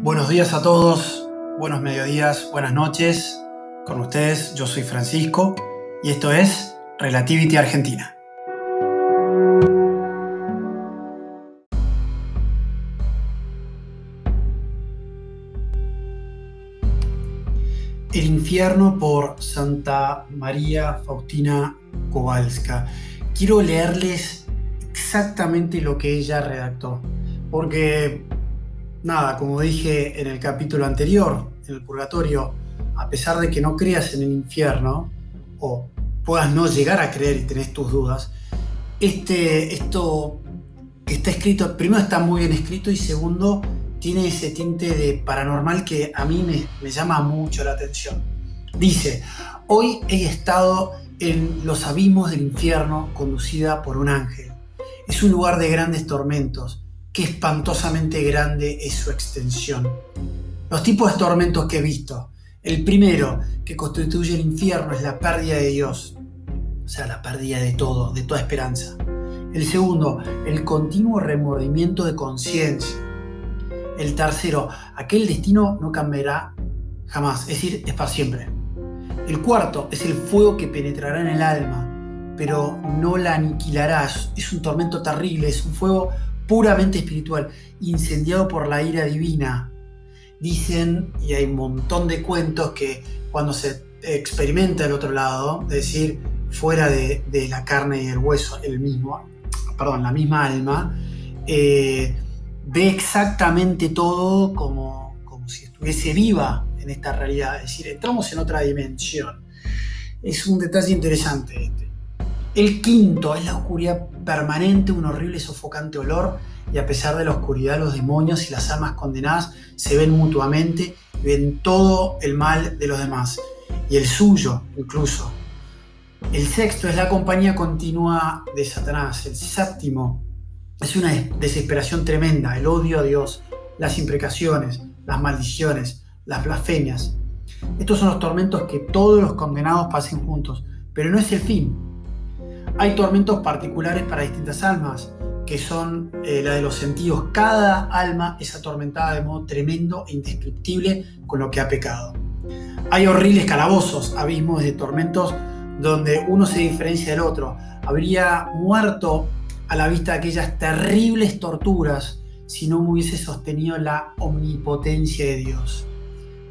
Buenos días a todos, buenos mediodías, buenas noches. Con ustedes, yo soy Francisco y esto es Relativity Argentina. El infierno por Santa María Faustina Kowalska. Quiero leerles exactamente lo que ella redactó, porque nada, como dije en el capítulo anterior, en el purgatorio, a pesar de que no creas en el infierno, o puedas no llegar a creer y tenés tus dudas, este, esto está escrito, primero está muy bien escrito y segundo, tiene ese tinte de paranormal que a mí me llama mucho la atención. Dice, hoy he estado en los abismos del infierno conducida por un ángel. Es un lugar de grandes tormentos qué espantosamente grande es su extensión. Los tipos de tormentos que he visto. El primero, que constituye el infierno, es la pérdida de Dios, o sea, la pérdida de todo, de toda esperanza. El segundo, el continuo remordimiento de conciencia. El tercero, aquel destino no cambiará jamás, es decir, es para siempre. El cuarto es el fuego que penetrará en el alma, pero no la aniquilará. Es un tormento terrible, es un fuego puramente espiritual, incendiado por la ira divina. Dicen, y hay un montón de cuentos, que cuando se experimenta el otro lado, es decir, fuera de, la carne y el hueso, el mismo, perdón, la misma alma, eh, ve exactamente todo como, como si estuviese viva en esta realidad, es decir, entramos en otra dimensión. Es un detalle interesante este. El quinto es la oscuridad permanente, un horrible sofocante olor, y a pesar de la oscuridad los demonios y las almas condenadas se ven mutuamente y ven todo el mal de los demás, y el suyo incluso. El sexto es la compañía continua de Satanás. El séptimo es una desesperación tremenda, el odio a Dios, las imprecaciones, las maldiciones, las blasfemias. Estos son los tormentos que todos los condenados pasen juntos, pero no es el fin. Hay tormentos particulares para distintas almas, que son eh, la de los sentidos. Cada alma es atormentada de modo tremendo e indescriptible con lo que ha pecado. Hay horribles calabozos, abismos de tormentos donde uno se diferencia del otro. Habría muerto a la vista de aquellas terribles torturas si no hubiese sostenido la omnipotencia de Dios.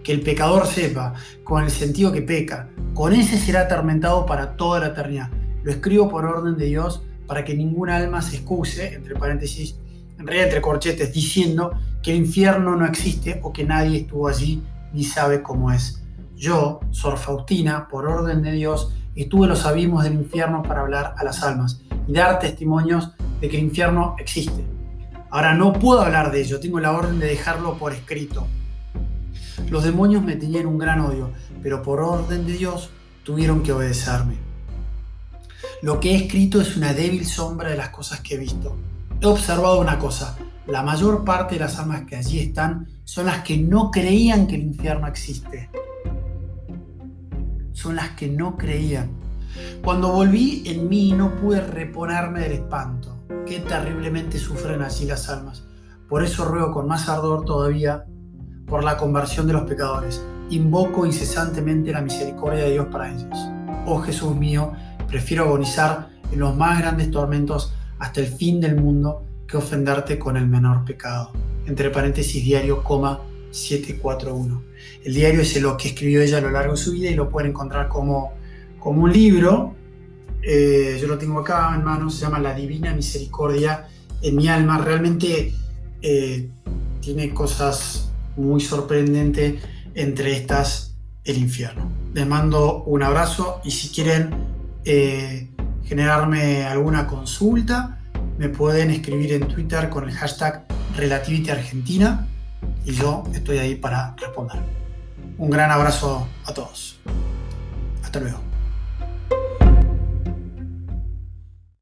Que el pecador sepa, con el sentido que peca, con ese será atormentado para toda la eternidad. Lo escribo por orden de Dios para que ningún alma se excuse, entre paréntesis, en realidad entre corchetes, diciendo que el infierno no existe o que nadie estuvo allí ni sabe cómo es. Yo, Sor Faustina, por orden de Dios, estuve en los abismos del infierno para hablar a las almas y dar testimonios de que el infierno existe. Ahora no puedo hablar de ello, tengo la orden de dejarlo por escrito. Los demonios me tenían un gran odio, pero por orden de Dios tuvieron que obedecerme. Lo que he escrito es una débil sombra de las cosas que he visto. He observado una cosa, la mayor parte de las almas que allí están son las que no creían que el infierno existe. Son las que no creían. Cuando volví en mí no pude reponerme del espanto. Qué terriblemente sufren allí las almas. Por eso ruego con más ardor todavía por la conversión de los pecadores. Invoco incesantemente la misericordia de Dios para ellos. Oh Jesús mío, Prefiero agonizar en los más grandes tormentos hasta el fin del mundo que ofenderte con el menor pecado. Entre paréntesis, diario, coma 741. El diario es lo que escribió ella a lo largo de su vida y lo pueden encontrar como, como un libro. Eh, yo lo tengo acá en mano, se llama La Divina Misericordia en mi alma. Realmente eh, tiene cosas muy sorprendentes, entre estas el infierno. Les mando un abrazo y si quieren eh, generarme alguna consulta, me pueden escribir en Twitter con el hashtag Relativity Argentina y yo estoy ahí para responder. Un gran abrazo a todos. Hasta luego.